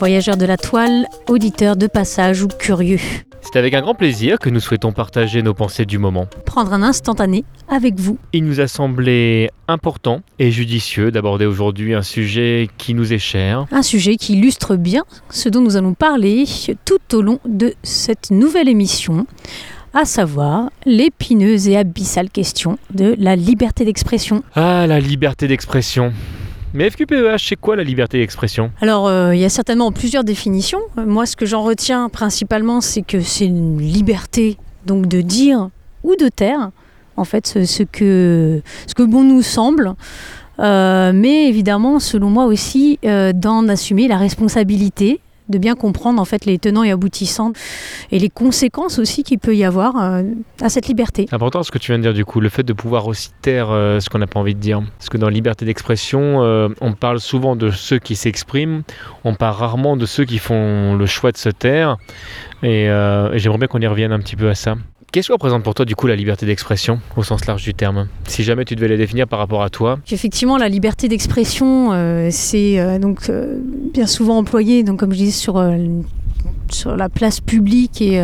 voyageurs de la toile, auditeurs de passage ou curieux. C'est avec un grand plaisir que nous souhaitons partager nos pensées du moment. Prendre un instantané avec vous. Il nous a semblé important et judicieux d'aborder aujourd'hui un sujet qui nous est cher. Un sujet qui illustre bien ce dont nous allons parler tout au long de cette nouvelle émission, à savoir l'épineuse et abyssale question de la liberté d'expression. Ah, la liberté d'expression. Mais FQPEH, c'est quoi la liberté d'expression? Alors, euh, il y a certainement plusieurs définitions. Moi, ce que j'en retiens principalement, c'est que c'est une liberté donc de dire ou de taire, en fait, ce, ce que, ce que bon nous semble. Euh, mais évidemment, selon moi aussi, euh, d'en assumer la responsabilité, de bien comprendre en fait les tenants et aboutissants et les conséquences aussi qu'il peut y avoir euh, à cette liberté. C'est important ce que tu viens de dire du coup, le fait de pouvoir aussi taire euh, ce qu'on n'a pas envie de dire. Parce que dans liberté d'expression, euh, on parle souvent de ceux qui s'expriment, on parle rarement de ceux qui font le choix de se taire. Et, et j'aimerais bien qu'on y revienne un petit peu à ça. Qu'est-ce que représente pour toi du coup la liberté d'expression au sens large du terme Si jamais tu devais la définir par rapport à toi, Effectivement, la liberté d'expression, euh, c'est euh, donc euh, bien souvent employé, donc comme je disais, sur, la place publique et,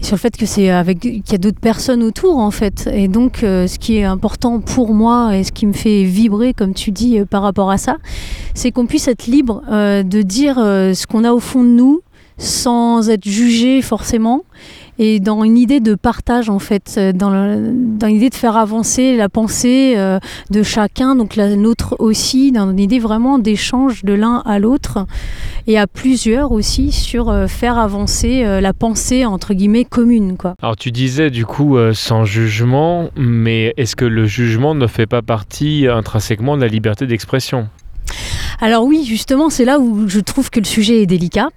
sur le fait que c'est avec qu'il y a d'autres personnes autour en fait. Et donc, ce qui est important pour moi et ce qui me fait vibrer, comme tu dis, par rapport à ça, c'est qu'on puisse être libre de dire ce qu'on a au fond de nous, sans être jugé forcément et dans une idée de partage en fait, euh, dans, le- dans l'idée de faire avancer la pensée euh, de chacun, donc la nôtre aussi, dans une idée vraiment d'échange de l'un à l'autre et à plusieurs aussi sur euh, faire avancer euh, la pensée entre guillemets commune quoi. Alors tu disais du coup sans jugement, mais est-ce que le jugement ne fait pas partie intrinsèquement de la liberté d'expression? Alors oui, justement, c'est là où je trouve que le sujet est délicat.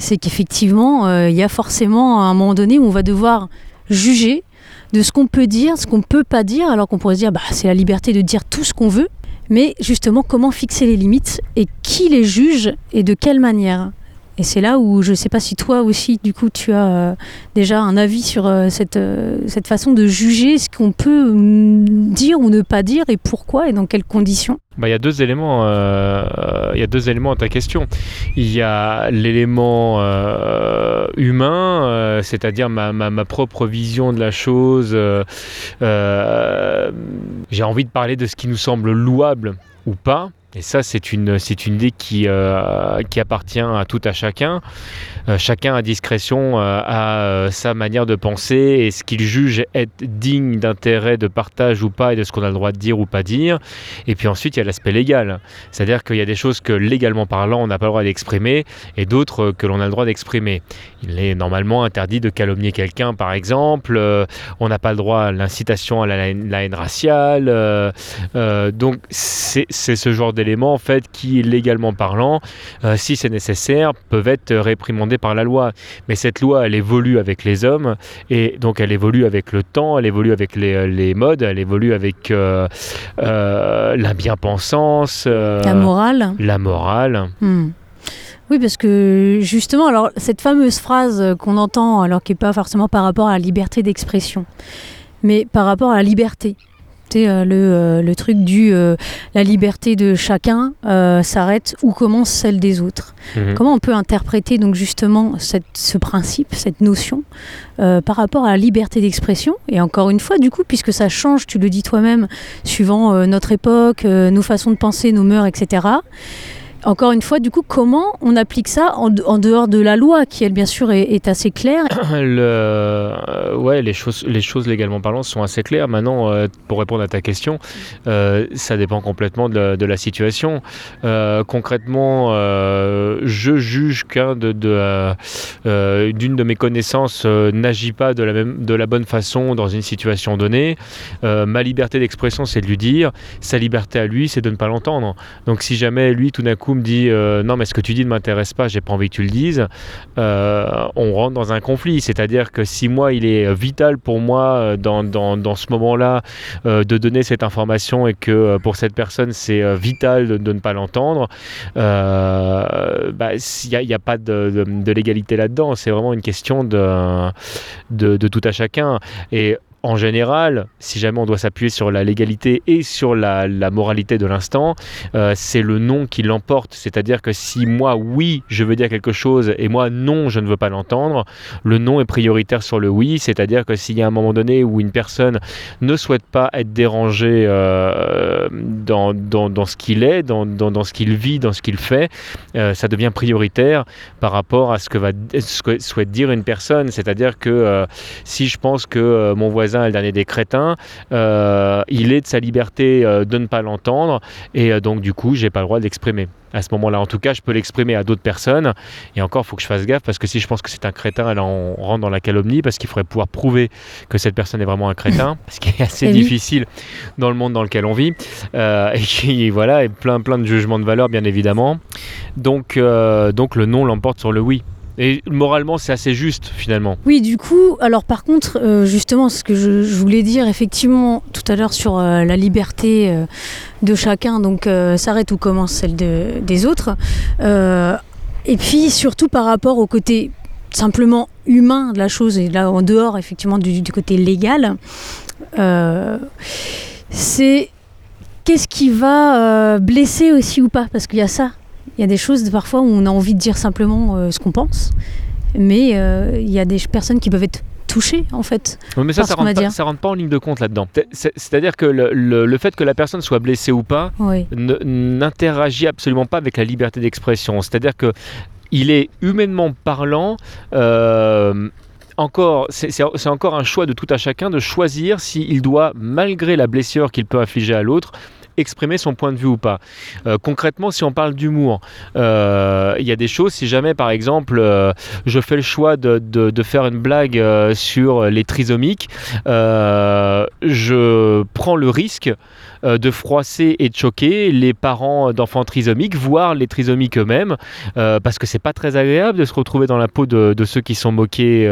C'est qu'effectivement, euh, il y a forcément un moment donné où on va devoir juger de ce qu'on peut dire, ce qu'on peut pas dire, alors qu'on pourrait se dire, bah, c'est la liberté de dire tout ce qu'on veut. Mais justement, comment fixer les limites et qui les juge et de quelle manière? Et c'est là où je ne sais pas si toi aussi, du coup, tu as euh, déjà un avis sur euh, cette, euh, cette façon de juger ce qu'on peut dire ou ne pas dire et pourquoi et dans quelles conditions. Bah, il y a deux éléments. y a deux éléments à ta question. Il y a l'élément humain, c'est-à-dire ma, propre vision de la chose. J'ai envie de parler de ce qui nous semble louable ou pas. Et ça, c'est une, c'est une idée qui, euh, qui appartient à tout à chacun. Euh, chacun à discrétion euh, a euh, sa manière de penser et ce qu'il juge être digne d'intérêt, de partage ou pas, et de ce qu'on a le droit de dire ou pas dire. Et puis ensuite, il y a l'aspect légal. C'est-à-dire qu'il y a des choses que légalement parlant, on n'a pas le droit d'exprimer et d'autres que l'on a le droit d'exprimer. Il est normalement interdit de calomnier quelqu'un, par exemple. On n'a pas le droit à l'incitation à la, la haine raciale. Donc, c'est c'est ce genre d'éléments, en fait, qui, légalement parlant, euh, si c'est nécessaire, peuvent être réprimandés par la loi. Mais cette loi, elle évolue avec les hommes et donc elle évolue avec le temps, elle évolue avec les, les modes, elle évolue avec euh, euh, la bien-pensance, euh, La morale la morale. Hmm. Oui, parce que justement, alors cette fameuse phrase qu'on entend, alors qui n'est pas forcément par rapport à la liberté d'expression, mais par rapport à la liberté. Euh, le, euh, le truc du euh, la liberté de chacun s'arrête où commence celle des autres. Mhm. Comment on peut interpréter donc justement cette- ce principe, cette notion par rapport à la liberté d'expression? Et encore une fois, du coup, puisque ça change, tu le dis toi-même, suivant notre époque, nos façons de penser, nos mœurs, etc. Encore une fois, du coup, comment on applique ça en, dehors de la loi, qui elle bien sûr est, assez claire euh, ouais, les choses, les choses légalement parlant sont assez claires. Maintenant, euh, pour répondre à ta question, euh, ça dépend complètement de, la- situation. Concrètement, je juge qu'un de, d'une de mes connaissances n'agit pas de la, même, de la bonne façon dans une situation donnée. Ma liberté d'expression, c'est de lui dire. Sa liberté à lui, c'est de ne pas l'entendre. Donc, si jamais lui, tout d'un coup, me dit euh, non, mais ce que tu dis ne m'intéresse pas, j'ai pas envie que tu le dises, euh, on rentre dans un conflit. C'est-à-dire que si moi, il est vital pour moi euh, dans, dans, dans ce moment-là de donner cette information et que pour cette personne, c'est vital de, de ne pas l'entendre, bah, il n'y a, a pas de, de- de légalité là-dedans. C'est vraiment une question de, de, de tout à chacun. Et en général, si jamais on doit s'appuyer sur la légalité et sur la, moralité de l'instant, euh, c'est le non qui l'emporte. C'est-à-dire que si moi, oui, je veux dire quelque chose et moi, non, je ne veux pas l'entendre, le non est prioritaire sur le oui. C'est-à-dire que s'il y a un moment donné où une personne ne souhaite pas être dérangée euh, dans, ce qu'il est, dans, ce qu'il vit, dans ce qu'il fait, euh, ça devient prioritaire par rapport à ce que, va, ce que souhaite dire une personne. C'est-à-dire que si je pense que mon voisin est le dernier des crétins, euh, il est de sa liberté euh, de ne pas l'entendre et euh, donc du coup j'ai pas le droit de l'exprimer. À ce moment-là, en tout cas, je peux l'exprimer à d'autres personnes. Et encore, il faut que je fasse gaffe parce que si je pense que c'est un crétin, là, on rentre dans la calomnie parce qu'il faudrait pouvoir prouver que cette personne est vraiment un crétin, ce qui est assez Eh oui. difficile dans le monde dans lequel on vit. Euh, et qui, voilà, et plein, plein de jugements de valeur, bien évidemment. Donc, donc le non l'emporte sur le oui. Et moralement, c'est assez juste finalement. Oui, du coup, alors par contre, euh, justement, ce que je, voulais dire effectivement tout à l'heure sur euh, la liberté euh, de chacun, donc s'arrête où commence celle de- des autres, et puis surtout par rapport au côté simplement humain de la chose, et là en dehors effectivement du, du côté légal, c'est qu'est-ce qui va blesser aussi ou pas, parce qu'il y a ça. Il y a des choses parfois où on a envie de dire simplement euh, ce qu'on pense, mais euh, il y a des personnes qui peuvent être touchées en fait. Mais ça, ça rentre, pas, ça rentre pas en ligne de compte là-dedans. C'est- c'est- C'est-à-dire que le, le- le fait que la personne soit blessée ou pas Oui. n'interagit absolument pas avec la liberté d'expression. C'est-à-dire que il est humainement parlant. euh, encore, c'est encore un choix de tout à chacun de choisir s'il doit, malgré la blessure qu'il peut infliger à l'autre, exprimer son point de vue ou pas. Euh, concrètement, si on parle d'humour, euh, il y a des choses, si jamais par exemple euh, je fais le choix de, faire une blague sur les trisomiques, je prends le risque de froisser et de choquer les parents d'enfants trisomiques, voire les trisomiques eux-mêmes, parce que c'est pas très agréable de se retrouver dans la peau de, ceux qui sont moqués.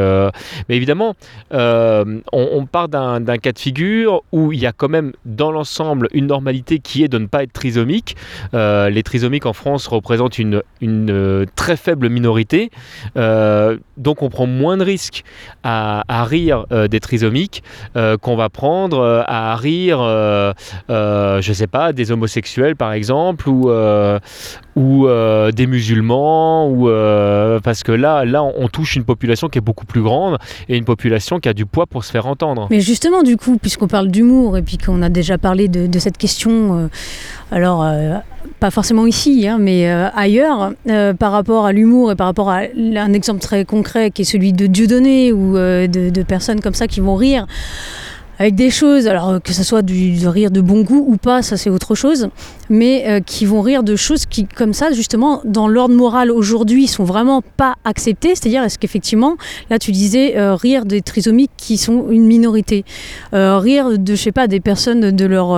Mais évidemment, on, on part d'un cas de figure où il y a quand même dans l'ensemble une normalité qui est de ne pas être trisomique. Euh, les trisomiques en France représentent une, euh, très faible minorité, Euh, donc on prend moins de risques à, rire des trisomiques qu'on va prendre à rire, je sais pas, des homosexuels par exemple, ou, des musulmans, ou, parce que là, là, on, touche une population qui est beaucoup plus grande et une population qui a du poids pour se faire entendre. Mais justement, du coup, puisqu'on parle d'humour et puis qu'on a déjà parlé de cette question, euh, alors euh, pas forcément ici, hein, mais euh, ailleurs, par rapport à l'humour et par rapport à un exemple très concret qui est celui de Dieudonné ou de personnes comme ça qui vont rire avec des choses, alors euh, que ce soit du, du rire de bon goût ou pas, ça c'est autre chose, mais euh, qui vont rire de choses qui, comme ça, justement, dans l'ordre moral aujourd'hui, sont vraiment pas acceptées. C'est-à-dire, est-ce qu'effectivement, là tu disais euh, rire des trisomiques qui sont une minorité, euh, rire de, je sais pas, des personnes de leur,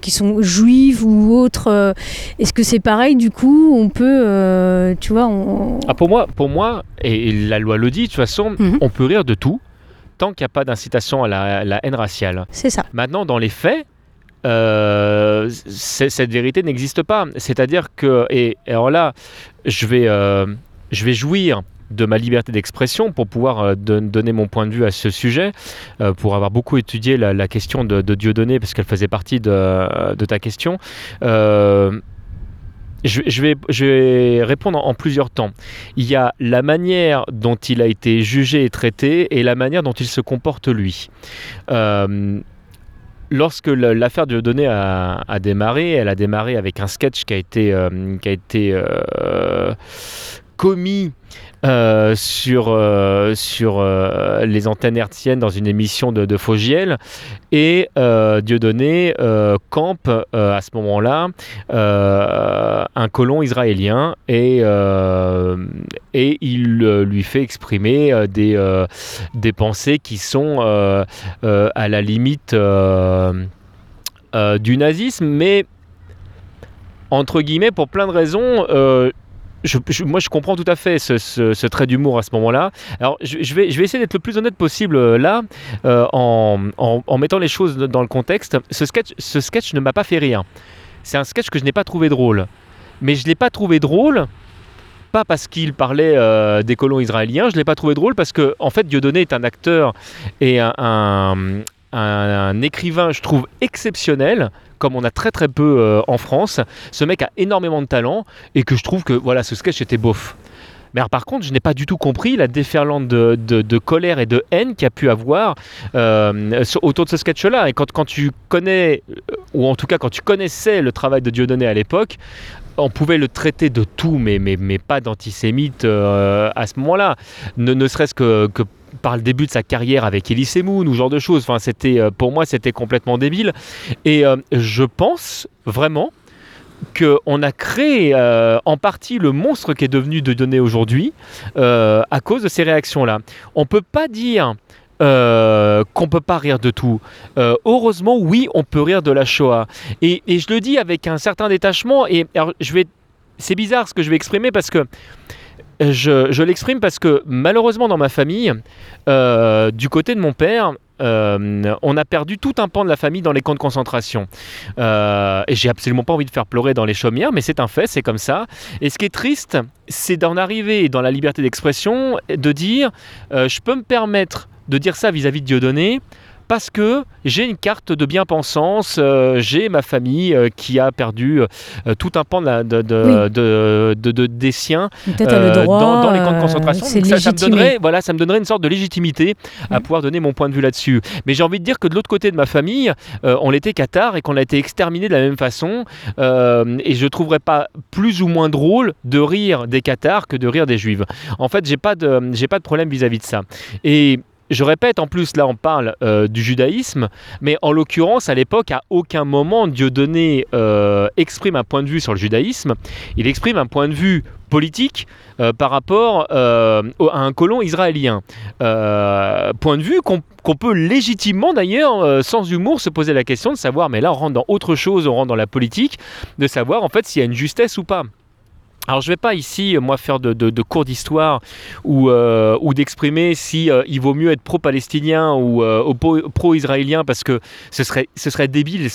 qui sont juives ou autres, est-ce que c'est pareil du coup On peut, tu vois, on... Ah, pour moi, pour moi, et la loi le dit, de toute façon, Mhm. on peut rire de tout tant qu'il n'y a pas d'incitation à la, la haine raciale. c'est ça. Maintenant, dans les faits, euh, cette vérité n'existe pas. C'est-à-dire que, et, et alors là, je vais, euh, je vais jouir de ma liberté d'expression pour pouvoir donner mon point de vue à ce sujet, pour avoir beaucoup étudié la, question de, de Dieudonné, parce qu'elle faisait partie de, de ta question. Je, vais, répondre en, plusieurs temps. Il y a la manière dont il a été jugé et traité et la manière dont il se comporte lui. Euh, lorsque l'affaire de Donné a, démarré, elle a démarré avec un sketch qui a été, euh, euh, commis euh, sur, euh, sur euh, les antennes hertziennes dans une émission de, de Fogiel. Et Dieudonné campe à ce moment-là un colon israélien et, et il lui fait exprimer des, des pensées qui sont à la limite du nazisme, mais entre guillemets, pour plein de raisons, moi, je comprends tout à fait ce, trait d'humour à ce moment-là. Alors, je, vais, essayer d'être le plus honnête possible euh, là, euh, en, mettant les choses dans le contexte. Ce sketch, ce sketch ne m'a pas fait rire. C'est un sketch que je n'ai pas trouvé drôle. Mais je ne l'ai pas trouvé drôle pas parce qu'il parlait euh, des colons israéliens, je ne l'ai pas trouvé drôle parce que, en fait, Dieudonné est un acteur et un, écrivain, je trouve, exceptionnel, comme on a très très peu euh, en France. Ce mec a énormément de talent et que je trouve que voilà, ce sketch était bof. Mais par contre, je n'ai pas du tout compris la déferlante de, colère et de haine qu'il y a pu avoir euh, autour de ce sketch-là. Et quand, quand tu connais, ou en tout cas quand tu connaissais le travail de Dieudonné à l'époque, on pouvait le traiter de tout, mais, mais, mais pas d'antisémite euh, à ce moment-là. Ne, serait-ce que par le début de sa carrière avec Elise Moon ou genre de choses. Enfin, c'était, euh, pour moi, c'était complètement débile. Et euh, je pense vraiment qu'on a créé euh, en partie le monstre qui est devenu de données aujourd'hui à cause de ces réactions-là. On peut pas dire euh, qu'on peut pas rire de tout. heureusement, oui, on peut rire de la Shoah. Et, et, je le dis avec un certain détachement. Et je vais, c'est bizarre ce que je vais exprimer parce que je, l'exprime parce que malheureusement dans ma famille, euh, du côté de mon père, euh, on a perdu tout un pan de la famille dans les camps de concentration. Euh, et j'ai absolument pas envie de faire pleurer dans les chaumières, mais c'est un fait, c'est comme ça. Et ce qui est triste, c'est d'en arriver dans la liberté d'expression, de dire, je peux me permettre de dire ça vis-à-vis -vis de Dieudonné, parce que j'ai une carte de bien-pensance, euh, j'ai ma famille euh, qui a perdu euh, tout un pan de, de, des siens dans, les camps de concentration. ça, me donnerait, voilà, ça me donnerait une sorte de légitimité à pouvoir donner mon point de vue là-dessus. Mais j'ai envie de dire que de l'autre côté de ma famille, on l'était Qatar et qu'on a été exterminé de la même façon. et je ne trouverais pas plus ou moins drôle de rire des Qatars que de rire des Juifs. En fait, j'ai pas de, j'ai pas de problème vis-à-vis -vis de ça. Et je répète, en plus, là, on parle euh, du judaïsme, mais en l'occurrence, à l'époque, à aucun moment, Dieudonné euh, exprime un point de vue sur le judaïsme. Il exprime un point de vue politique euh, par rapport à un colon israélien. point de vue qu'on peut légitimement, d'ailleurs, sans humour, se poser la question de savoir, mais là, on rentre dans autre chose, on rentre dans la politique, de savoir, en fait, s'il y a une justesse ou pas. Alors je ne vais pas ici, moi, faire de, cours d'histoire ou, euh, d'exprimer si euh, il vaut mieux être pro-palestinien ou euh, pro-israélien parce que ce serait, ce serait débile.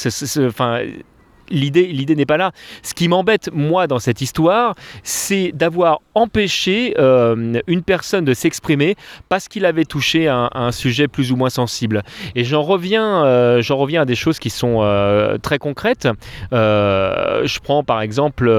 L'idée, n'est pas là. Ce qui m'embête, moi, dans cette histoire, c'est d'avoir empêché euh, une personne de s'exprimer parce qu'il avait touché un, un, sujet plus ou moins sensible. Et j'en reviens, euh, à des choses qui sont euh, très concrètes. je prends par exemple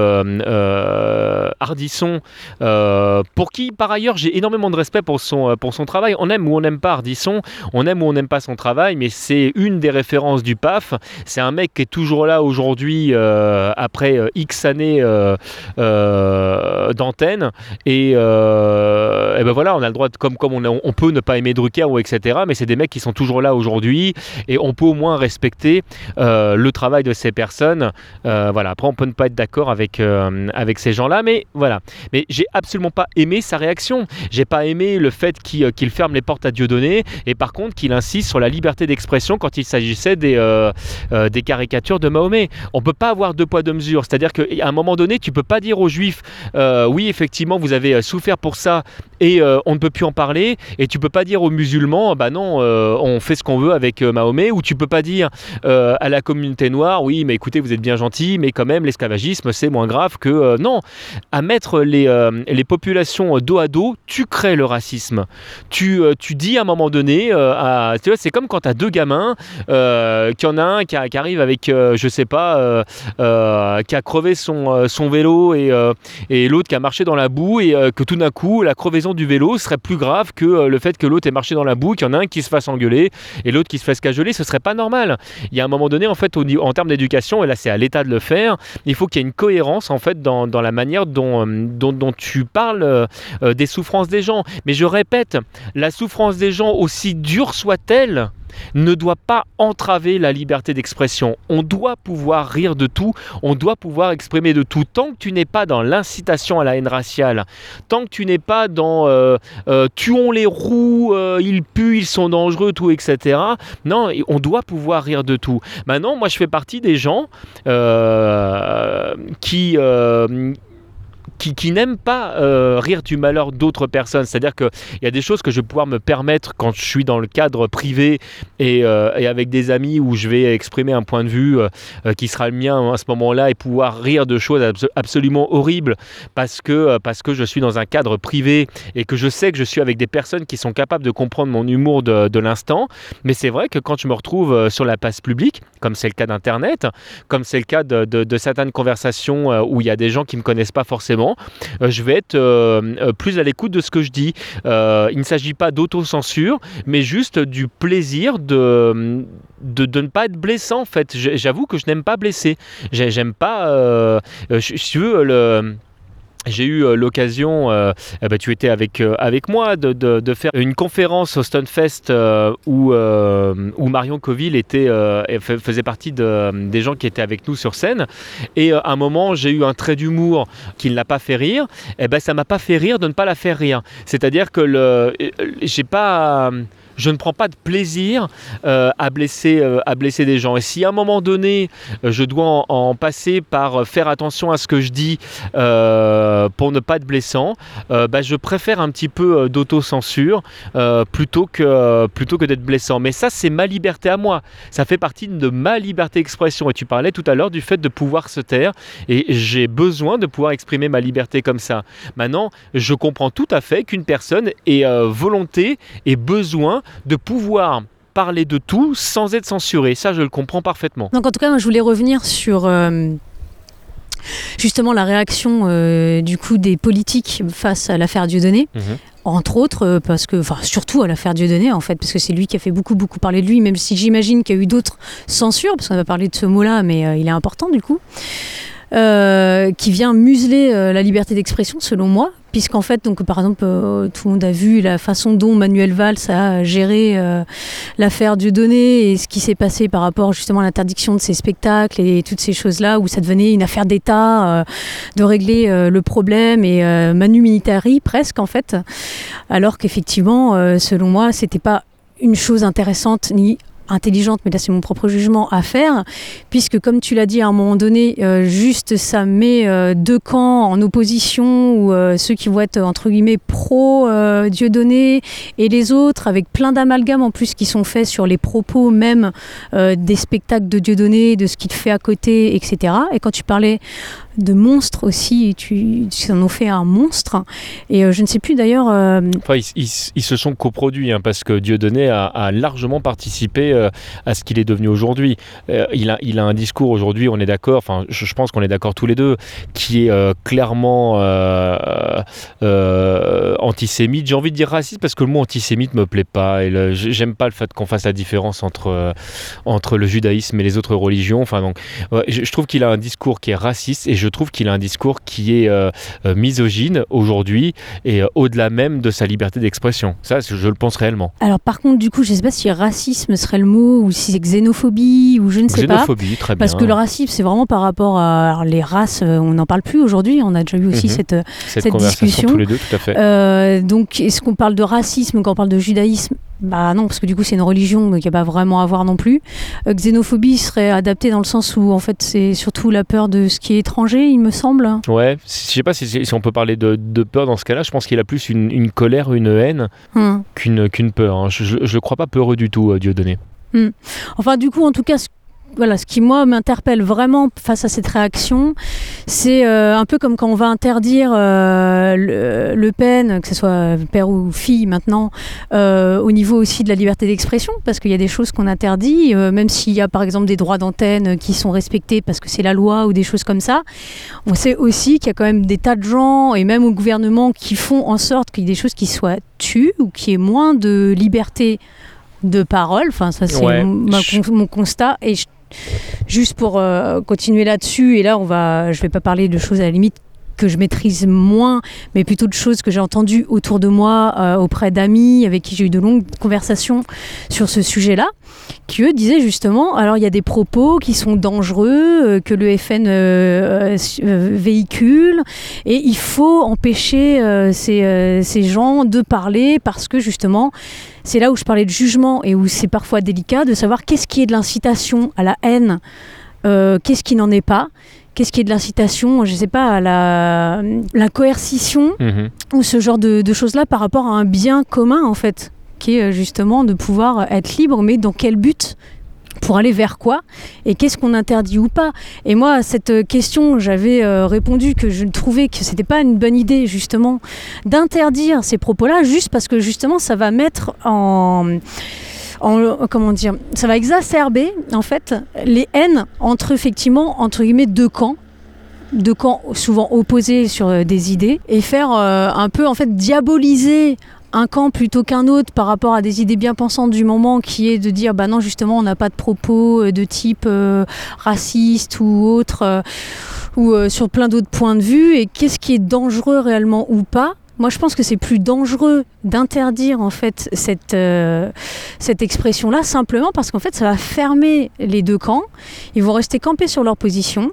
Ardisson, pour qui, par ailleurs, j'ai énormément de respect pour son, pour son travail. On aime ou on n'aime pas Ardisson, on aime ou on n'aime pas son travail, mais c'est une des références du PAF. C'est un mec qui est toujours là aujourd'hui euh, après euh, X années euh, d'antenne. Et, ben voilà, on a le droit, comme, comme on, on, peut ne pas aimer Drucker ou etc., mais c'est des mecs qui sont toujours là aujourd'hui et on peut au moins respecter le travail de ces personnes. voilà, après, on peut ne pas être d'accord avec, avec ces gens-là, mais voilà. Mais j'ai absolument pas aimé sa réaction. J'ai pas aimé le fait qu'il ferme les portes à Dieudonné et par contre qu'il insiste sur la liberté d'expression quand il s'agissait des, des caricatures de Mahomet On peut pas avoir deux poids deux mesures. C'est-à-dire qu'à un moment donné, tu peux pas dire aux juifs, euh, oui, effectivement, vous avez souffert pour ça et euh, on ne peut plus en parler. Et tu peux pas dire aux musulmans, bah non, euh, on fait ce qu'on veut avec Mahomet. Ou tu peux pas dire à la communauté noire, oui, mais écoutez, vous êtes bien gentil, mais quand même, l'esclavagisme, c'est moins grave que non. À mettre les, les populations dos à dos, tu crées le racisme. Tu, tu dis à un moment donné, c'est comme quand tu as deux gamins, qu'il y en a un qui, arrive avec, je sais pas, qui a crevé son, son vélo et, l'autre qui a marché dans la boue et que tout d'un coup, la crevaison du vélo serait plus grave que le fait que l'autre ait marché dans la boue, qu'il y en a un qui se fasse engueuler et l'autre qui se fasse cajoler, ce serait pas normal. Il y a un moment donné, en fait, en termes d'éducation, et là c'est à l'État de le faire, il faut qu'il y ait une cohérence en fait dans, la manière dont tu parles des souffrances des gens. Mais je répète, la souffrance des gens, aussi dure soit-elle, ne doit pas entraver la liberté d'expression. On doit pouvoir rire de tout, on doit pouvoir exprimer de tout. Tant que tu n'es pas dans l'incitation à la haine raciale, tant que tu n'es pas dans euh, euh, tuons les roues, euh, ils puent, ils sont dangereux, tout, etc. Non, on doit pouvoir rire de tout. Maintenant, moi je fais partie des gens qui qui, n'aiment pas euh, rire du malheur d'autres personnes. C'est-à-dire qu'il y a des choses que je vais pouvoir me permettre quand je suis dans le cadre privé et, euh, avec des amis où je vais exprimer un point de vue euh, qui sera le mien à ce moment-là et pouvoir rire de choses absolument horribles parce que, parce que je suis dans un cadre privé et que je sais que je suis avec des personnes qui sont capables de comprendre mon humour de, l'instant. Mais c'est vrai que quand je me retrouve sur la place publique, comme c'est le cas d'Internet, comme c'est le cas de, certaines conversations où il y a des gens qui ne me connaissent pas forcément, euh, je vais être euh, euh, plus à l'écoute de ce que je dis. il ne s'agit pas d'autocensure, mais juste du plaisir de, de, ne pas être blessant en fait. J'avoue que je n'aime pas blesser. J'aime pas, veux, le j'ai eu euh, l'occasion, euh, eh ben, tu étais avec, euh, avec moi, de, de, faire une conférence au Stunfest où, où Marion Coville était, faisait partie de, des gens qui étaient avec nous sur scène. Et à un moment, j'ai eu un trait d'humour qui ne l'a pas fait rire. Et eh ben, ça m'a pas fait rire de ne pas la faire rire. C'est-à-dire que j'ai pas je ne prends pas de plaisir euh, à, blesser, euh, à blesser des gens. Et si à un moment donné, euh, je dois en, passer par faire attention à ce que je dis pour ne pas être blessant, bah, je préfère un petit peu d'autocensure plutôt que, plutôt que d'être blessant. Mais ça, c'est ma liberté à moi. Ça fait partie de ma liberté d'expression. Et tu parlais tout à l'heure du fait de pouvoir se taire. Et j'ai besoin de pouvoir exprimer ma liberté comme ça. Maintenant, je comprends tout à fait qu'une personne ait volonté et besoin de pouvoir parler de tout sans être censuré. Ça, je le comprends parfaitement. Donc en tout cas, moi, je voulais revenir sur... Euh, justement la réaction euh, du coup des politiques face à l'affaire Dieudonné. Mhm. Entre autres, euh, parce que, enfin, surtout à l'affaire Dieudonné, en fait, parce que c'est lui qui a fait beaucoup, beaucoup parler de lui, même si j'imagine qu'il y a eu d'autres censures, parce qu'on va parler de ce mot-là, mais il est important du coup. Qui vient museler la liberté d'expression, selon moi, puisqu'en fait, donc, par exemple, euh, tout le monde a vu la façon dont Manuel Valls a géré euh, l'affaire Dieudonné et ce qui s'est passé par rapport justement à l'interdiction de ses spectacles et toutes ces choses-là, où ça devenait une affaire d'État euh, de régler le problème et manu militari presque en fait, alors qu'effectivement, selon moi, c'était pas une chose intéressante ni intelligente, mais là c'est mon propre jugement à faire, puisque comme tu l'as dit à un moment donné, euh, juste ça met euh, deux camps en opposition, ou euh, ceux qui vont être entre guillemets pro Dieudonné et les autres, avec plein d'amalgames en plus qui sont faits sur les propos même des spectacles de Dieudonné, de ce qu'il fait à côté, etc. Et quand tu parlais de monstres aussi. Tu, tu en as fait un monstre. Et euh, je ne sais plus d'ailleurs. Euh, enfin, ils, se sont coproduits hein, parce que Dieudonné a, a largement participé euh, à ce qu'il est devenu aujourd'hui. il, a, il a un discours aujourd'hui, on est d'accord, enfin, je, pense qu'on est d'accord tous les deux, qui est clairement antisémite. J'ai envie de dire raciste parce que le mot antisémite me plaît pas. Et j'aime pas le fait qu'on fasse la différence entre, entre le judaïsme et les autres religions. Enfin, donc, je, je trouve qu'il a un discours qui est raciste et je trouve qu'il a un discours qui est euh, euh, misogyne aujourd'hui et euh, au-delà même de sa liberté d'expression. Ça, je le pense réellement. Alors par contre, du coup, je ne sais pas si racisme serait le mot ou si c'est xénophobie ou je ne sais pas. Xénophobie, très bien. Parce que le racisme, c'est vraiment par rapport à les races. On n'en parle plus aujourd'hui. On a déjà eu aussi mhm. cette, cette, cette, discussion. tous les deux, tout à fait. donc, est-ce qu'on parle de racisme quand on parle de judaïsme Bah non, parce que du coup c'est une religion, donc il n'y a pas vraiment à voir non plus. Euh, xénophobie serait adapté dans le sens où en fait c'est surtout la peur de ce qui est étranger, il me semble. Ouais, je sais pas si, si on peut parler de, de peur dans ce cas-là, je pense qu'il a plus une, une colère, une haine Hum. qu'une peur. hein. Je ne le crois pas peureux du tout, euh, Dieudonné. Enfin, du coup, en tout cas, ce, voilà, ce qui, moi, m'interpelle vraiment face à cette réaction, c'est euh, un peu comme quand on va interdire euh, le, Le Pen, que ce soit père ou fille maintenant, euh, au niveau aussi de la liberté d'expression, parce qu'il y a des choses qu'on interdit, même s'il y a par exemple des droits d'antenne qui sont respectés parce que c'est la loi ou des choses comme ça. On sait aussi qu'il y a quand même des tas de gens, et même au gouvernement, qui font en sorte qu'il y ait des choses qui soient tues ou qu'il y ait moins de liberté de parole. Enfin, ça, c'est Ouais, mon, constat. Et je- juste pour euh, continuer là-dessus, et là, on va, je vais pas parler de choses à la limite que je maîtrise moins, mais plutôt de choses que j'ai entendues autour de moi, euh, auprès d'amis avec qui j'ai eu de longues conversations sur ce sujet-là, qui eux disaient justement, alors il y a des propos qui sont dangereux, euh, que le FN euh, véhicule, et il faut empêcher ces, ces gens de parler parce que justement, c'est là où je parlais de jugement et où c'est parfois délicat de savoir qu'est-ce qui est de l'incitation à la haine, qu'est-ce qui n'en est pas, qu'est-ce qui est de l'incitation, je ne sais pas, à la, la coercition Mhm. ou ce genre de, de choses-là par rapport à un bien commun en fait, qui est euh, justement de pouvoir être libre, mais dans quel but? Pour aller vers quoi? Et qu'est-ce qu'on interdit ou pas? Et moi à cette euh, question j'avais euh, répondu que je trouvais que c'était pas une bonne idée justement d'interdire ces propos-là juste parce que justement ça va mettre en en- comment dire, ça va exacerber en fait les haines entre effectivement entre deux camps, deux camps souvent opposés sur euh, des idées. Et faire euh, un peu en fait diaboliser un camp plutôt qu'un autre par rapport à des idées bien pensantes du moment qui est de dire bah non justement on n'a pas de propos euh, de type raciste ou autre ou sur plein d'autres points de vue. Et qu'est-ce qui est dangereux réellement ou pas? Moi, je pense que c'est plus dangereux d'interdire en fait cette, euh, cette expression-là simplement parce qu'en fait, ça va fermer les deux camps. Ils vont rester campés sur leur position.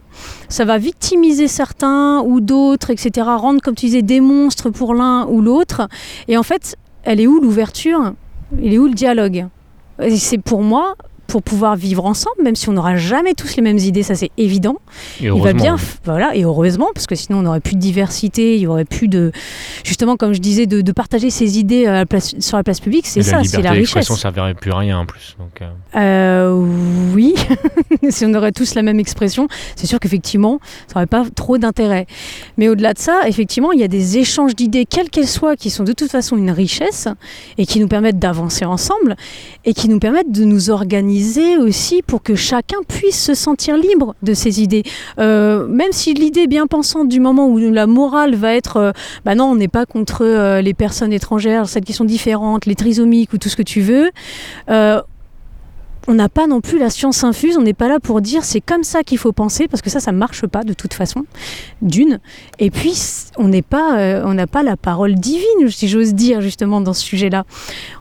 Ça va victimiser certains ou d'autres, etc. Rendre, comme tu disais, des monstres pour l'un ou l'autre. Et en fait, elle est où l'ouverture? Il est où le dialogue? C'est pour moi, pour pouvoir vivre ensemble, même si on n'aura jamais tous les mêmes idées, ça c'est évident. Et Il va bien, voilà, et heureusement, parce que sinon on n'aurait plus de diversité, il y aurait plus de, justement, comme je disais, de, de partager ses idées à la place- sur la place publique, c'est ça, la c'est la richesse. servirait plus à rien en plus. Donc, euh, Euh, oui, si on aurait tous la même expression, c'est sûr qu'effectivement, ça n'aurait pas trop d'intérêt. Mais au-delà de ça, effectivement, il y a des échanges d'idées, quelles qu'elles soient, qui sont de toute façon une richesse et qui nous permettent d'avancer ensemble et qui nous permettent de nous organiser aussi pour que chacun puisse se sentir libre de ses idées. Euh, même si l'idée bien pensante du moment où la morale va être, euh, bah non, on n'est pas contre euh, les personnes étrangères, celles qui sont différentes, les trisomiques ou tout ce que tu veux. On n'a pas non plus la science infuse, on n'est pas là pour dire c'est comme ça qu'il faut penser, parce que ça, ça marche pas de toute façon, d'une. Et puis, on n'est pas, euh, on n'a pas la parole divine, si j'ose dire, justement, dans ce sujet-là.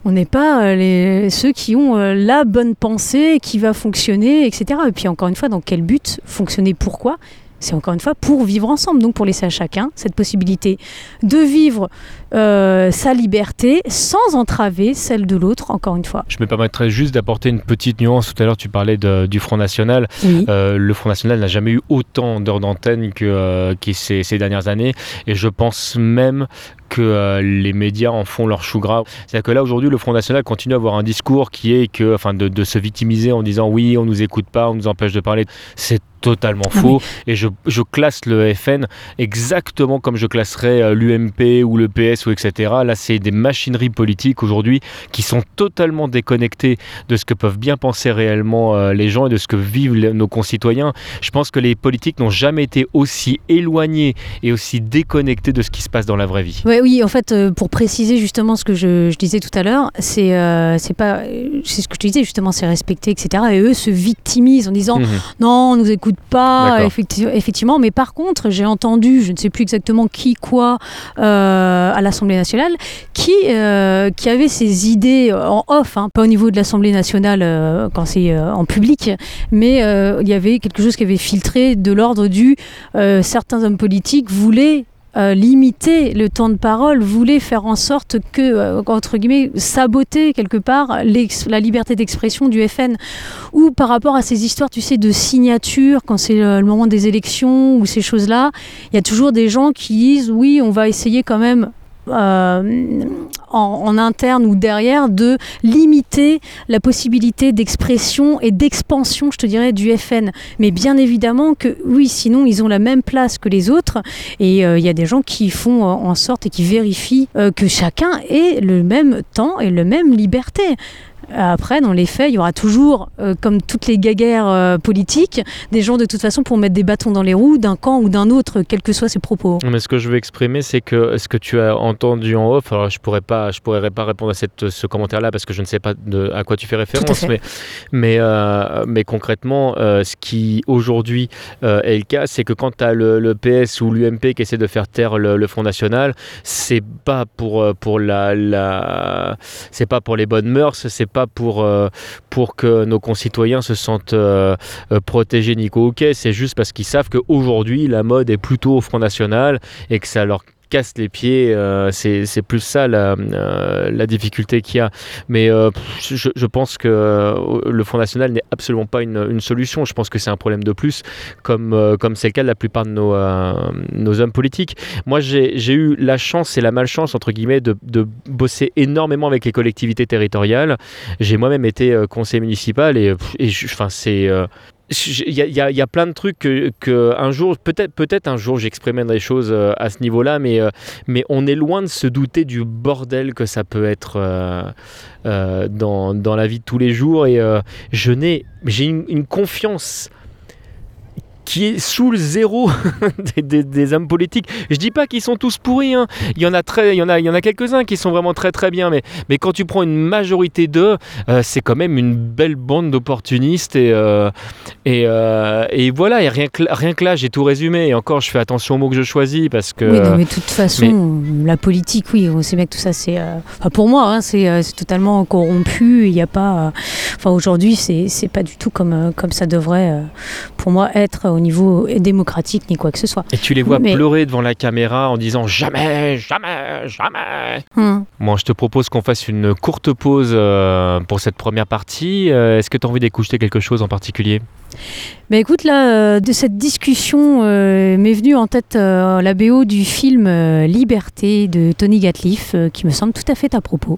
On n'est pas euh, les, ceux qui ont euh, la bonne pensée, qui va fonctionner, etc. Et puis, encore une fois, dans quel but Fonctionner? Pourquoi? C'est encore une fois pour vivre ensemble, donc pour laisser à chacun cette possibilité de vivre euh, sa liberté sans entraver celle de l'autre, encore une fois. je me permettrais juste d'apporter une petite nuance. Tout à l'heure, tu parlais de- du Front National. Oui. Euh, le Front National n'a jamais eu autant d'heures d'antenne que, euh, que ces, ces dernières années. Et je pense même que euh, les médias en font leur chou gras. C'est-à-dire que là, aujourd'hui, le Front National continue à avoir un discours qui est que, enfin, de, de se victimiser en disant oui, on nous écoute pas, on nous empêche de parler. C'est totalement Ah faux. Et je, je classe le FN exactement comme je classerais euh, l'UMP ou le PS ou etc. Là, c'est des machineries politiques aujourd'hui qui sont totalement déconnectées de ce que peuvent bien penser réellement euh, les gens et de ce que vivent nos concitoyens. Je pense que les politiques n'ont jamais été aussi éloignés et aussi déconnectés de ce qui se passe dans la vraie vie. Ouais, oui, en fait, euh, pour préciser justement ce que je, je disais tout à l'heure, c'est euh, c'est pas, c'est ce que je te disais justement, c'est respecté, etc. Et eux se victimisent en disant Mhm. non, on nous écoute pas, effecti- effectivement. Mais par contre, j'ai entendu, je ne sais plus exactement qui, quoi, euh, à l'Assemblée nationale, qui, euh, qui avait ses idées en off, hein, pas au niveau de l'Assemblée nationale euh, quand c'est euh, en public, mais euh, il y avait quelque chose qui avait filtré de l'ordre du euh, certains hommes politiques voulaient euh, limiter le temps de parole, voulait faire en sorte que, euh, entre guillemets, saboter quelque part la liberté d'expression du FN. Ou par rapport à ces histoires, tu sais, de signature, quand c'est le moment des élections ou ces choses-là, il y a toujours des gens qui disent oui, on va essayer quand même euh, en, interne ou derrière de limiter la possibilité d'expression et d'expansion, je te dirais, du FN. Mais bien évidemment que oui, sinon ils ont la même place que les autres et euh, il y a des gens qui font en sorte et qui vérifient euh, que chacun ait le même temps et la même liberté. Après, dans les faits, il y aura toujours, euh, comme toutes les guerres euh, politiques, des gens de toute façon pour mettre des bâtons dans les roues d'un camp ou d'un autre, quels que soient ses propos. Mais ce que je veux exprimer, c'est que ce que tu as entendu en off, alors je pourrais pas, je pourrais pas répondre à cette, ce commentaire-là parce que je ne sais pas de, à quoi tu fais référence, mais mais, euh, mais concrètement, ce qui aujourd'hui est le cas, c'est que quand tu as le, PS ou l'UMP qui essaie de faire taire le, Front National, c'est pas pour pour la, la c'est pas pour les bonnes mœurs, c'est pas pour, euh, pour que nos concitoyens se sentent euh, euh, protégés Nico. Ok, c'est juste parce qu'ils savent qu'aujourd'hui la mode est plutôt au Front National et que ça leur casse les pieds. Euh, c'est plus ça la, euh, la difficulté qu'il y a. Mais euh, je, je, pense que le Front National n'est absolument pas une, une, solution. Je pense que c'est un problème de plus, comme comme c'est le cas de la plupart de nos, nos hommes politiques. Moi, j'ai eu la chance et la malchance, entre guillemets, de, de bosser énormément avec les collectivités territoriales. J'ai moi-même été conseiller municipal et, et enfin, c'est il y, y, a plein de trucs que, un jour, peut-être peut-être un jour, j'exprimerai des choses euh, à ce niveau-là, mais, euh, mais on est loin de se douter du bordel que ça peut être euh, dans, dans, la vie de tous les jours. Et je n'ai, j'ai une, confiance qui est sous le zéro des, des, hommes politiques. Je dis pas qu'ils sont tous pourris, hein. il y en a très, il y en a, il y en a quelques-uns qui sont vraiment très très bien, mais, mais quand tu prends une majorité d'eux, euh, c'est quand même une belle bande d'opportunistes et, euh, et, euh, et, voilà, et rien que, rien que là, j'ai tout résumé. Et encore, je fais attention aux mots que je choisis parce que. Oui, mais de toute façon, la politique, oui, on sait bien que tout ça, c'est, enfin, pour moi, hein, c'est, totalement corrompu. Il n'y a pas, enfin, aujourd'hui, c'est, c'est pas du tout comme, comme ça devrait, pour moi, être au niveau démocratique ni quoi que ce soit. Et tu les vois pleurer devant la caméra en disant jamais, jamais, jamais. Hmm. Moi, je te propose qu'on fasse une courte pause euh, pour cette première partie. Euh, est-ce que tu as envie d'écouter quelque chose en particulier? Bah écoute, là, euh, de cette discussion m'est venue en tête la BO du film Liberté de Tony Gatliff, qui me semble tout à fait à propos.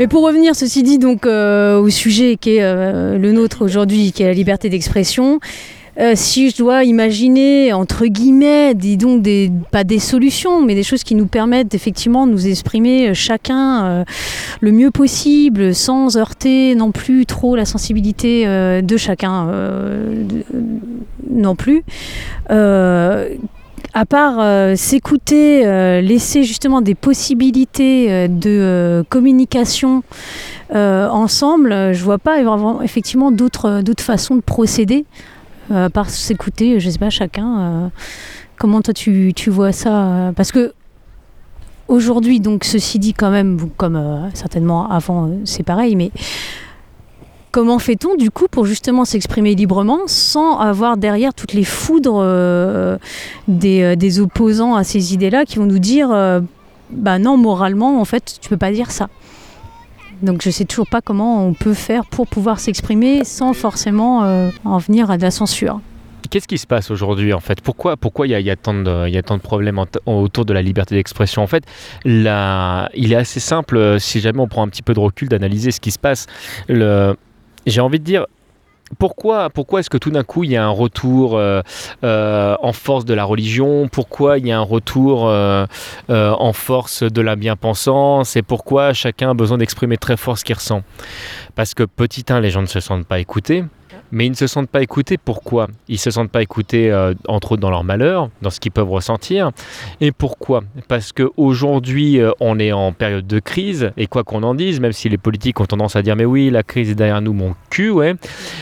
Mais pour revenir, ceci dit, donc euh, au sujet qui est euh, le nôtre aujourd'hui, qui est la liberté d'expression. Euh, si je dois imaginer, entre guillemets, dis donc des, pas des solutions, mais des choses qui nous permettent effectivement de nous exprimer chacun le mieux possible, sans heurter non plus trop la sensibilité de chacun non plus à part euh, s'écouter, euh, laisser justement des possibilités euh, de communication ensemble, je vois pas effectivement d'autres façons de procéder, à part s'écouter, je sais pas, chacun. comment toi tu, tu vois ça Parce que aujourd'hui, donc ceci dit quand même, comme certainement avant, c'est pareil, mais comment fait-on du coup pour justement s'exprimer librement sans avoir derrière toutes les foudres euh, des, euh, des opposants à ces idées-là qui vont nous dire euh, bah non, moralement, en fait, tu peux pas dire ça. Donc je sais toujours pas comment on peut faire pour pouvoir s'exprimer sans forcément euh, en venir à de la censure. Qu'est-ce qui se passe aujourd'hui en fait? Pourquoi pourquoi il y, a- tant de il tant de problèmes autour de la liberté d'expression? En fait, il est assez simple si jamais on prend un petit peu de recul d'analyser ce qui se passe. J'ai envie de dire. Pourquoi, pourquoi est-ce que tout d'un coup il y a un retour euh, euh, en force de la religion? Pourquoi il y a un retour euh, en force de la bien-pensance? Et pourquoi chacun a besoin d'exprimer très fort ce qu'il ressent? Parce que petit 1, les gens ne se sentent pas écoutés. Mais ils ne se sentent pas écoutés. Pourquoi? Ils se sentent pas écoutés, euh, entre autres, dans leur malheur, dans ce qu'ils peuvent ressentir. Et pourquoi? Parce qu'aujourd'hui, on est en période de crise, et quoi qu'on en dise, même si les politiques ont tendance à dire mais oui, la crise est derrière nous, mon cul, ouais.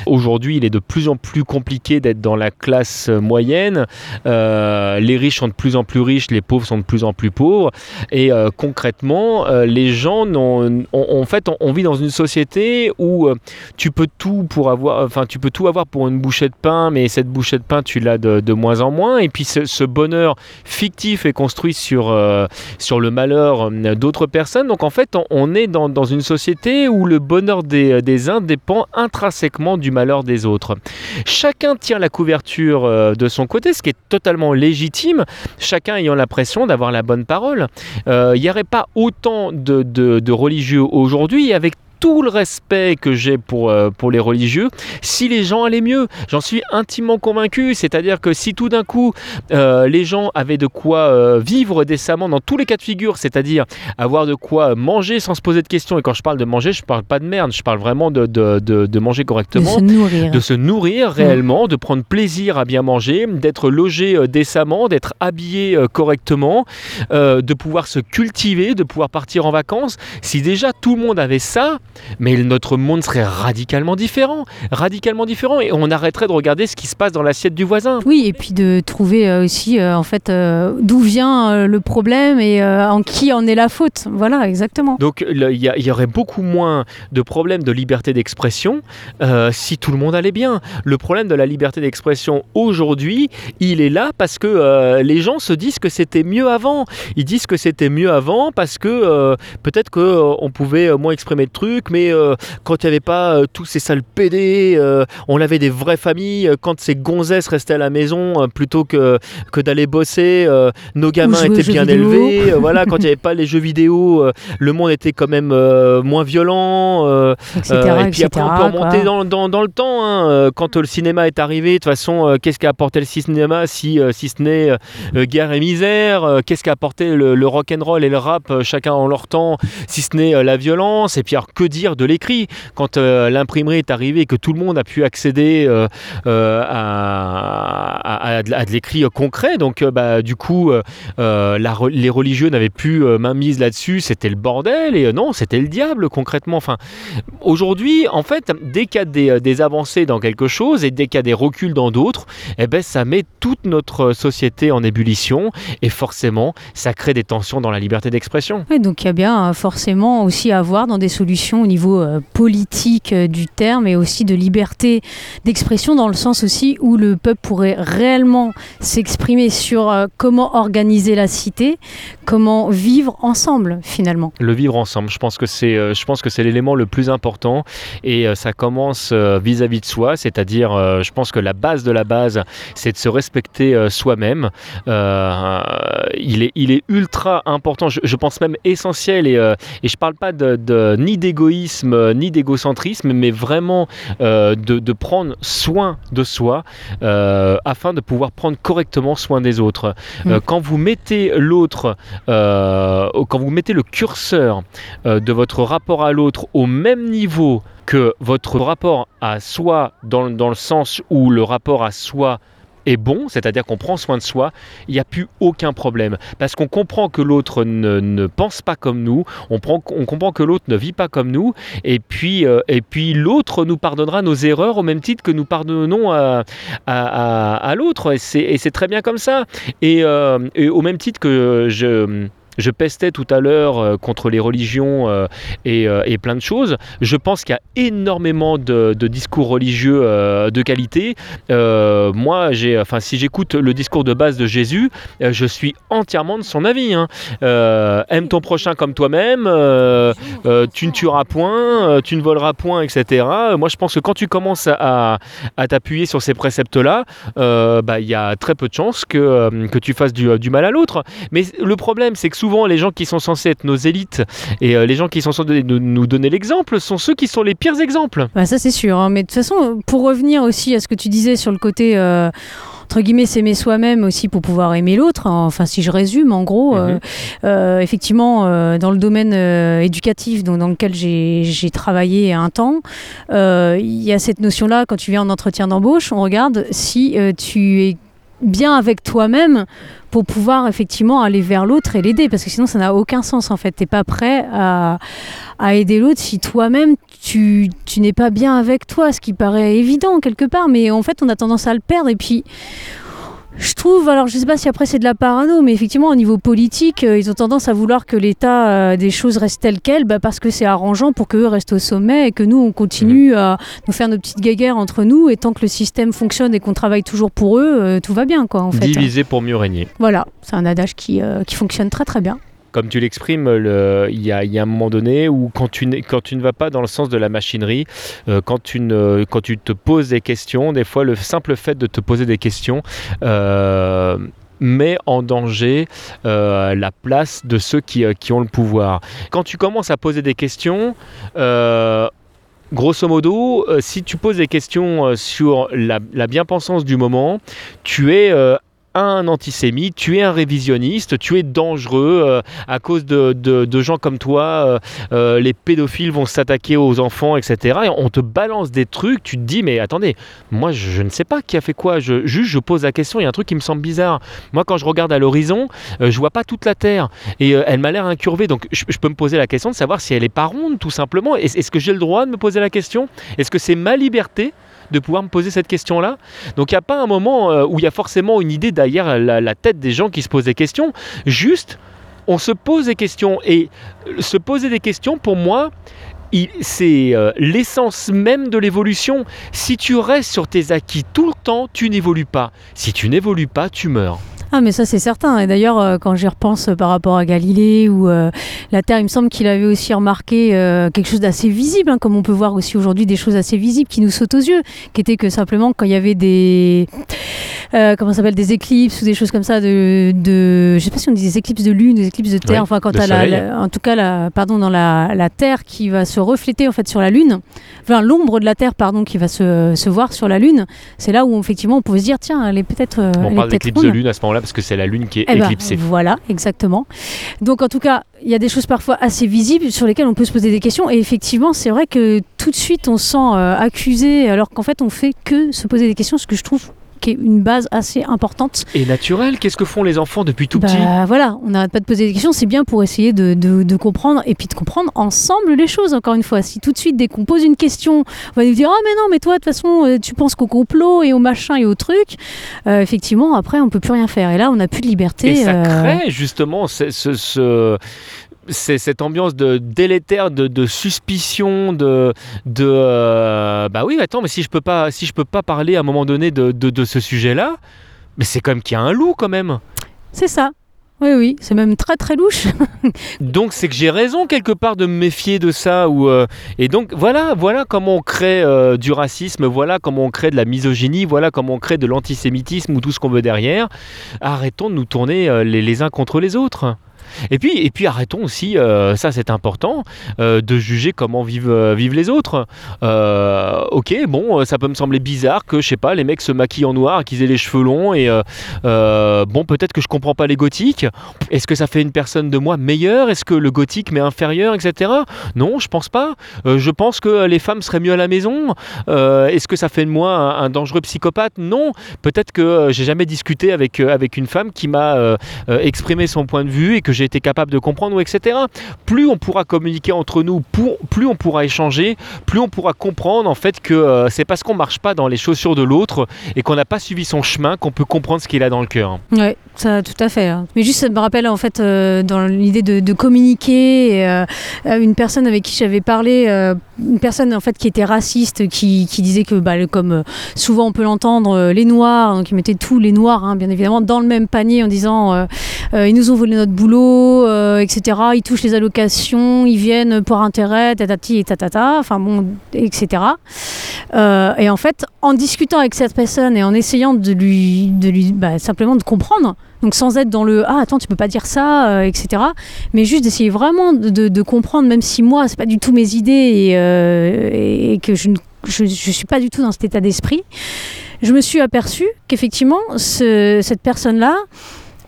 Aujourd'hui, il est de plus en plus compliqué d'être dans la classe euh, moyenne. Euh, les riches sont de plus en plus riches, les pauvres sont de plus en plus pauvres. Et euh, concrètement, euh, les gens, en fait, on, vit dans une société où euh, tu peux tout pour avoir, enfin, tu peux tout avoir pour une bouchée de pain, mais cette bouchée de pain, tu l'as de, moins en moins. Et puis ce, bonheur fictif est construit sur, euh, sur le malheur euh, d'autres personnes. Donc en fait, on, est dans, dans une société où le bonheur des, des uns dépend intrinsèquement du malheur des autres. Chacun tient la couverture euh, de son côté, ce qui est totalement légitime, chacun ayant l'impression d'avoir la bonne parole. Euh, Il n'y aurait pas autant de, de- de religieux aujourd'hui avec tout le respect que j'ai pour, euh, pour les religieux, si les gens allaient mieux. J'en suis intimement convaincu. C'est-à-dire que si tout d'un coup, euh, les gens avaient de quoi euh, vivre décemment dans tous les cas de figure, c'est-à-dire avoir de quoi manger sans se poser de questions. Et quand je parle de manger, je parle pas de merde, je parle vraiment de, de, de- de manger De correctement se nourrir. de se nourrir réellement, de prendre plaisir à bien manger, d'être logé décemment, d'être habillé correctement, de pouvoir se cultiver, de pouvoir partir en vacances. Si déjà tout le monde avait ça, mais notre monde serait radicalement différent, radicalement différent, et on arrêterait de regarder ce qui se passe dans l'assiette du voisin. Oui, et puis de trouver euh, aussi, euh, en fait, euh, d'où vient le problème et en qui en est la faute. Voilà, exactement. Donc il y, aurait beaucoup moins de problèmes de liberté d'expression euh, si tout le monde allait bien. Le problème de la liberté d'expression aujourd'hui, il est là parce que euh, les gens se disent que c'était mieux avant. Ils disent que c'était mieux avant parce que euh, peut-être qu'on pouvait moins exprimer de trucs, mais euh, quand il n'y avait pas euh, tous ces sales PD, euh, on avait des vraies familles, quand ces gonzesses restaient à la maison plutôt que, que d'aller bosser, nos gamins étaient bien élevés. voilà, quand il n'y avait pas les jeux vidéo, le monde était quand même moins violent. Etc. et puis après, on peut remonter dans, dans- dans le temps. hein, quand le cinéma est arrivé, de toute façon, qu'est-ce qu'a apporté le cinéma si, si ce n'est guerre et misère Qu'est-ce qu'a apporté le, le rock and roll et le rap, chacun en leur temps, si ce n'est la violence Et puis, alors, que de l'écrit Quand euh, l'imprimerie est arrivée et que tout le monde a pu accéder euh, euh, à, de l'écrit concret, donc bah, du coup, les religieux n'avaient plus main mise là-dessus, c'était le bordel, et non, c'était le diable concrètement. Enfin, aujourd'hui, en fait, dès qu'il y a des, avancées dans quelque chose et dès qu'il y a des reculs dans d'autres, eh ben, ça met toute notre société en ébullition et forcément, ça crée des tensions dans la liberté d'expression. Donc il y a bien forcément aussi à voir dans des solutions au niveau euh, politique euh, du terme et aussi de liberté d'expression dans le sens aussi où le peuple pourrait réellement s'exprimer sur euh, comment organiser la cité, comment vivre ensemble finalement. Le vivre ensemble, je pense que c'est, je pense que c'est l'élément le plus important et ça commence vis-à-vis de soi, c'est-à-dire, je pense que la base de la base, c'est de se respecter soi-même. Il est, il est ultra important, je, pense même essentiel et, et je parle pas de, de- ni d'égoïsme euh, ni d'égocentrisme, mais vraiment euh, de, de prendre soin de soi euh, afin de pouvoir prendre correctement soin des autres. Mm. quand vous mettez l'autre, quand vous mettez le curseur de votre rapport à l'autre au même niveau que votre rapport à soi, dans, dans le sens où le rapport à soi est bon, c'est-à-dire qu'on prend soin de soi, il n'y a plus aucun problème. Parce qu'on comprend que l'autre ne, ne pense pas comme nous, on, prend- on comprend que l'autre ne vit pas comme nous, et puis, euh, et puis l'autre nous pardonnera nos erreurs au même titre que nous pardonnons à, à, à- à l'autre. Et c'est très bien comme ça. Et, euh, et au même titre que je je pestais tout à l'heure euh, contre les religions euh, et, euh, et plein de choses. Je pense qu'il y a énormément de, discours religieux de qualité. Moi, j'ai, enfin, si j'écoute le discours de base de Jésus, je suis entièrement de son avis. hein. Aime ton prochain comme toi-même. tu ne tueras point, tu ne voleras point, etc. Moi, je pense que quand tu commences à, t'appuyer sur ces préceptes-là, bah, il y a très peu de chances que, que tu fasses du, du mal à l'autre. Mais le problème, c'est que souvent, les gens qui sont censés être nos élites et euh, les gens qui sont censés nous- donner l'exemple sont ceux qui sont les pires exemples. Bah, ça c'est sûr, hein. mais de toute façon, pour revenir aussi à ce que tu disais sur le côté, euh, entre guillemets, s'aimer soi-même aussi pour pouvoir aimer l'autre, hein. enfin si je résume en gros, euh, Mhm. euh, effectivement, euh, dans le domaine éducatif donc, dans lequel j'ai travaillé un temps, il y a cette notion-là, quand tu viens en entretien d'embauche, on regarde si tu es bien avec toi-même pour pouvoir effectivement aller vers l'autre et l'aider parce que sinon ça n'a aucun sens en fait. T'es pas prêt à, à aider l'autre si toi-même tu, tu n'es pas bien avec toi ce qui paraît évident quelque part. Mais en fait on a tendance à le perdre. Et puis je trouve, alors je sais pas si après c'est de la parano, mais effectivement au niveau politique, euh, ils ont tendance à vouloir que l'état euh, des choses reste tel quel, bah, parce que c'est arrangeant pour qu'eux restent au sommet et que nous on continue à nous faire nos petites guéguerres entre nous et tant que le système fonctionne et qu'on travaille toujours pour eux, euh, tout va bien quoi en fait. Diviser pour mieux régner. Voilà, c'est un adage qui, qui fonctionne très très bien. Comme tu l'exprimes, le- il y, a, un moment donné où quand tu, ne vas pas dans le sens de la machinerie, euh, quand, tu te poses des questions, des fois le simple fait de te poser des questions euh, met en danger euh, la place de ceux qui, ont le pouvoir. Quand tu commences à poser des questions, Grosso modo, si tu poses des questions sur la, la bien-pensance du moment, tu es euh, un antisémite, tu es un révisionniste, tu es dangereux euh, à cause de, de- gens comme toi. euh, euh, les pédophiles vont s'attaquer aux enfants, etc. Et on te balance des trucs, tu te dis, mais attendez, moi je, ne sais pas qui a fait quoi. Je, juste, je pose la question, il y a un truc qui me semble bizarre. Moi, quand je regarde à l'horizon, euh, je vois pas toute la Terre et elle m'a l'air incurvée. Donc, je, je peux me poser la question de savoir si elle est pas ronde, tout simplement. Est- Est-ce que j'ai le droit de me poser la question? Est-ce que c'est ma liberté de pouvoir me poser cette question-là Donc, il n'y a pas un moment euh, où il y a forcément une idée derrière la, tête des gens qui se posent des questions. Juste, on se pose des questions et euh, se poser des questions, pour moi. C'est euh, l'essence même de l'évolution. Si tu restes sur tes acquis tout le temps, tu n'évolues pas. Si tu n'évolues pas, tu meurs. Ah mais ça c'est certain. Et d'ailleurs euh, quand j'y repense euh, par rapport à Galilée ou euh, la Terre, il me semble qu'il avait aussi remarqué euh, quelque chose d'assez visible, hein, comme on peut voir aussi aujourd'hui des choses assez visibles qui nous sautent aux yeux, qui était que simplement quand il y avait des euh, comment s'appelle des éclipses ou des choses comme ça de, de je sais pas si on dit des éclipses de lune, des éclipses de terre, enfin quand t'as la, en tout cas la pardon dans la, la Terre qui va se refléter en fait sur la lune, enfin l'ombre de la Terre pardon qui va se, se voir sur la lune, c'est là où effectivement on pouvait se dire tiens elle est peut-être On elle est parle peut-être d'éclipse de lune à ce moment-là parce que c'est la lune qui est Eh ben, éclipsée. voilà, exactement. Donc en tout cas, il y a des choses parfois assez visibles sur lesquelles on peut se poser des questions. Et effectivement, c'est vrai que tout de suite, on se sent euh, accusé, alors qu'en fait, on fait que se poser des questions, ce que je trouve qui est une base assez importante. Et naturel, qu'est-ce que font les enfants depuis tout petit Bah voilà, on n'arrête pas de poser des questions, c'est bien pour essayer de, de- de comprendre et puis de comprendre ensemble les choses, encore une fois. Si tout de suite, dès qu'on pose une question, on va nous dire Ah, mais non, mais toi, de toute façon, euh, tu penses qu'au complot et au machin et au truc, euh, effectivement, après, on peut plus rien faire. Et là, on n'a plus de liberté. Et ça euh, crée justement ce, ce- ce- c'est cette ambiance de délétère, de, de suspicion, de, de euh, bah oui, attends, mais si je peux pas, si je peux pas parler à un moment donné de, de- de ce sujet-là, mais c'est comme qu'il y a un loup quand même. C'est ça. Oui, oui, c'est même très très louche. Donc c'est que j'ai raison quelque part de me méfier de ça. Ou euh, et donc voilà, voilà comment on crée euh, du racisme, voilà comment on crée de la misogynie, voilà comment on crée de l'antisémitisme ou tout ce qu'on veut derrière. Arrêtons de nous tourner euh, les, les uns contre les autres. Et puis, et puis arrêtons aussi, euh, ça c'est important, euh, de juger comment vivent, euh, vivent les autres. Ok, bon, ça peut me sembler bizarre que, je sais pas, les mecs se maquillent en noir, qu'ils aient les cheveux longs, et bon, peut-être que je comprends pas les gothiques. Est-ce que ça fait une personne de moi meilleure? Est-ce que le gothique m'est inférieur, etc. Non, je pense pas. Je pense que les femmes seraient mieux à la maison. Est-ce que ça fait de moi un, dangereux psychopathe? Non. Peut-être que j'ai jamais discuté avec, avec une femme qui m'a exprimé son point de vue et que j'ai été capable de comprendre, etc. Plus on pourra communiquer entre nous, plus on pourra échanger, plus on pourra comprendre en fait que euh, c'est parce qu'on marche pas dans les chaussures de l'autre et qu'on n'a pas suivi son chemin qu'on peut comprendre ce qu'il a dans le cœur. Ouais, ça tout à fait. hein. Mais juste, ça me rappelle en fait euh, dans l'idée de, communiquer. euh, une personne avec qui j'avais parlé, une personne en fait qui était raciste, qui, disait que bah, comme souvent on peut l'entendre, les noirs, donc ils mettaient tous les noirs, hein, bien évidemment, dans le même panier en disant ils nous ont volé notre boulot, euh, etc. Ils touchent les allocations, ils viennent pour intérêt, tatati et tatata, enfin bon, etc. Euh, et en fait, en discutant avec cette personne et en essayant de lui, de lui bah, simplement de comprendre, donc sans être dans le ah attends tu peux pas dire ça, euh, etc. Mais juste d'essayer vraiment de, comprendre, même si moi c'est pas du tout mes idées et, que je ne je, suis pas du tout dans cet état d'esprit. Je me suis aperçue qu'effectivement ce- cette personne-là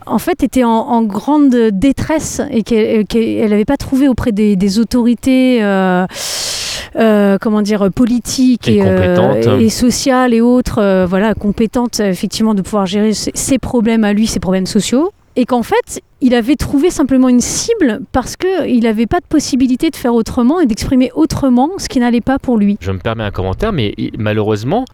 en fait était en, en grande détresse et qu'elle n'avait pas trouvé auprès des, des autorités euh, euh, comment dire politiques Et et, euh, et sociales et autres euh, voilà compétentes effectivement de pouvoir gérer ses, ses problèmes à lui ses problèmes sociaux et qu'en fait il avait trouvé simplement une cible parce qu'il n'avait pas de possibilité de faire autrement et d'exprimer autrement ce qui n'allait pas pour lui. Je me permets un commentaire, mais malheureusement,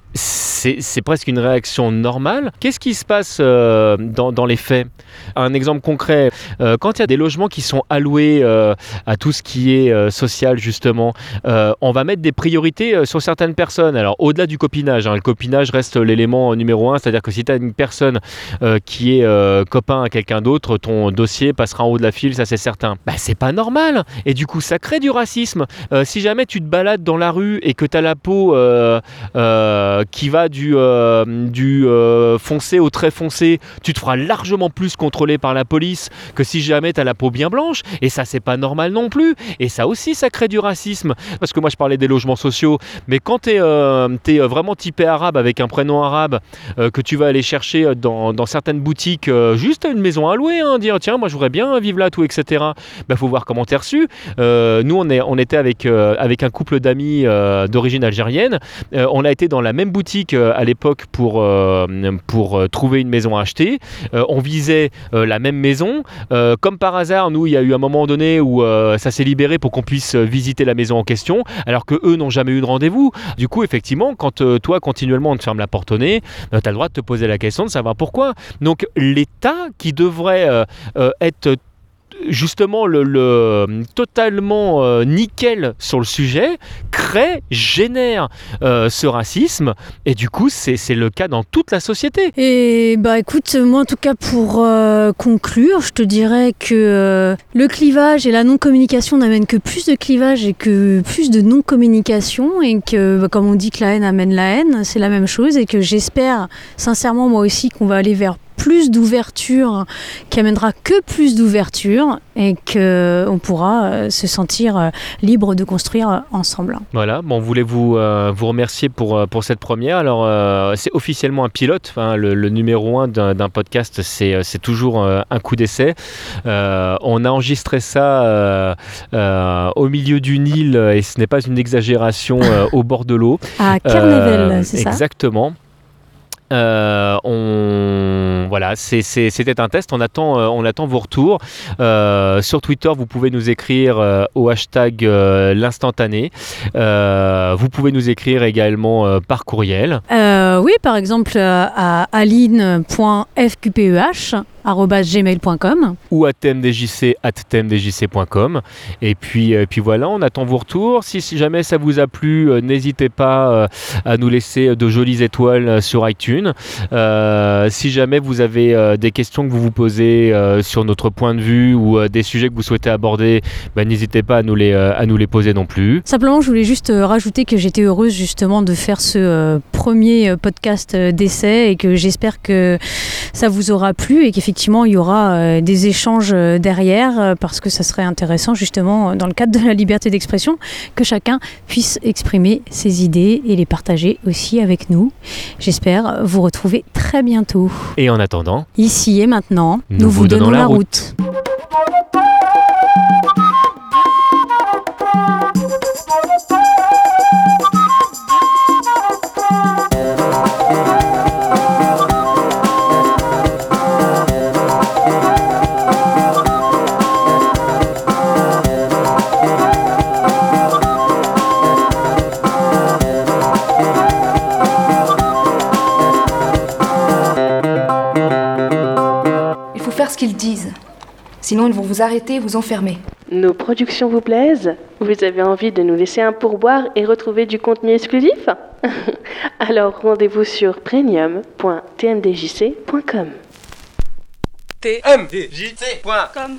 c'est presque une réaction normale. Qu'est-ce qui se passe euh, dans, les faits? Un exemple concret, euh, quand il y a des logements qui sont alloués euh, à tout ce qui est social, justement, on va mettre des priorités sur certaines personnes. Alors, au-delà du copinage, hein, le copinage reste l'élément numéro un, c'est-à-dire que si tu as une personne qui est copain à quelqu'un d'autre, ton dossier passera en haut de la file, ça c'est certain. Bah, c'est pas normal. Et du coup, ça crée du racisme. Si jamais tu te balades dans la rue et que tu as la peau qui va euh, du euh, foncé au très foncé, tu te feras largement plus contrôler par la police que si jamais tu as la peau bien blanche. Et ça, c'est pas normal non plus. Et ça aussi, ça crée du racisme. Parce que moi, je parlais des logements sociaux. Mais quand tu es, vraiment typé arabe avec un prénom arabe euh, que tu vas aller chercher dans, certaines boutiques, euh, juste à une maison à louer, hein, dire tiens, moi, je bien vivre là, tout, etc. Bah, faut voir comment t'es reçu. Euh, nous, on, était avec, euh, un couple d'amis euh, d'origine algérienne. Euh, on a été dans la même boutique euh, à l'époque pour, euh, pour euh, trouver une maison à acheter. Euh, on visait euh, la même maison. Euh, comme par hasard, nous, il y a eu un moment donné où euh, ça s'est libéré pour qu'on puisse euh, visiter la maison en question, alors que eux n'ont jamais eu de rendez-vous. Du coup, effectivement, quand euh, toi, continuellement, on te ferme la porte au nez, tu as le droit de te poser la question de savoir pourquoi. Donc, l'État qui devrait euh, euh, être justement le, le- totalement euh, nickel sur le sujet crée, génère euh, ce racisme et du coup c'est le cas dans toute la société. Et bah écoute, moi en tout cas pour euh, conclure, je te dirais que le clivage et la non-communication n'amènent que plus de clivage et que plus de non-communication et que bah, comme on dit que la haine amène la haine, c'est la même chose et que j'espère sincèrement moi aussi qu'on va aller vers plus d'ouverture, qui amènera que plus d'ouverture et qu'on pourra euh, se sentir euh, libre de construire euh, ensemble. Voilà, bon, on voulait vous, euh, vous remercier pour, euh, pour cette première? Alors, euh, c'est officiellement un pilote. Enfin, le, le numéro un d'un podcast, c'est euh, c'est toujours euh, un coup d'essai. Euh, on a enregistré ça euh, euh, au milieu du Nil, et ce n'est pas une exagération, euh, au bord de l'eau. À Carnevel, Euh, c'est ça? Exactement. Euh, on voilà, c'était un test. On attend, euh, on attend vos retours Euh, sur Twitter. Vous pouvez nous écrire au hashtag l'instantané. Vous pouvez nous écrire également par courriel. Oui, par exemple à aline.fqpeh@gmail.com. ou à tmdjc@tmdjc.com et puis euh, puis voilà on attend vos retours. Si, si jamais ça vous a plu euh, n'hésitez pas euh, à nous laisser de jolies étoiles sur iTunes. Euh, si jamais vous avez des questions que vous vous posez sur notre point de vue ou des sujets que vous souhaitez aborder ben, n'hésitez pas à nous les à nous les poser non plus. Simplement, je voulais juste rajouter que j'étais heureuse justement de faire ce premier podcast d'essai et que j'espère que ça vous aura plu et qu'effectivement il y aura euh, des échanges euh, derrière euh, parce que ça serait intéressant justement dans le cadre de la liberté d'expression que chacun puisse exprimer ses idées et les partager aussi avec nous. J'espère vous retrouver très bientôt. et en attendant Ici et maintenant, Nous nous, vous vous, donnons donnons, la la route. route. Disent. Sinon, ils vont vous arrêter et vous enfermer. Nos productions vous plaisent? Vous avez envie de nous laisser un pourboire et retrouver du contenu exclusif? Alors rendez-vous sur premium.tmdjc.com. tmdjc.com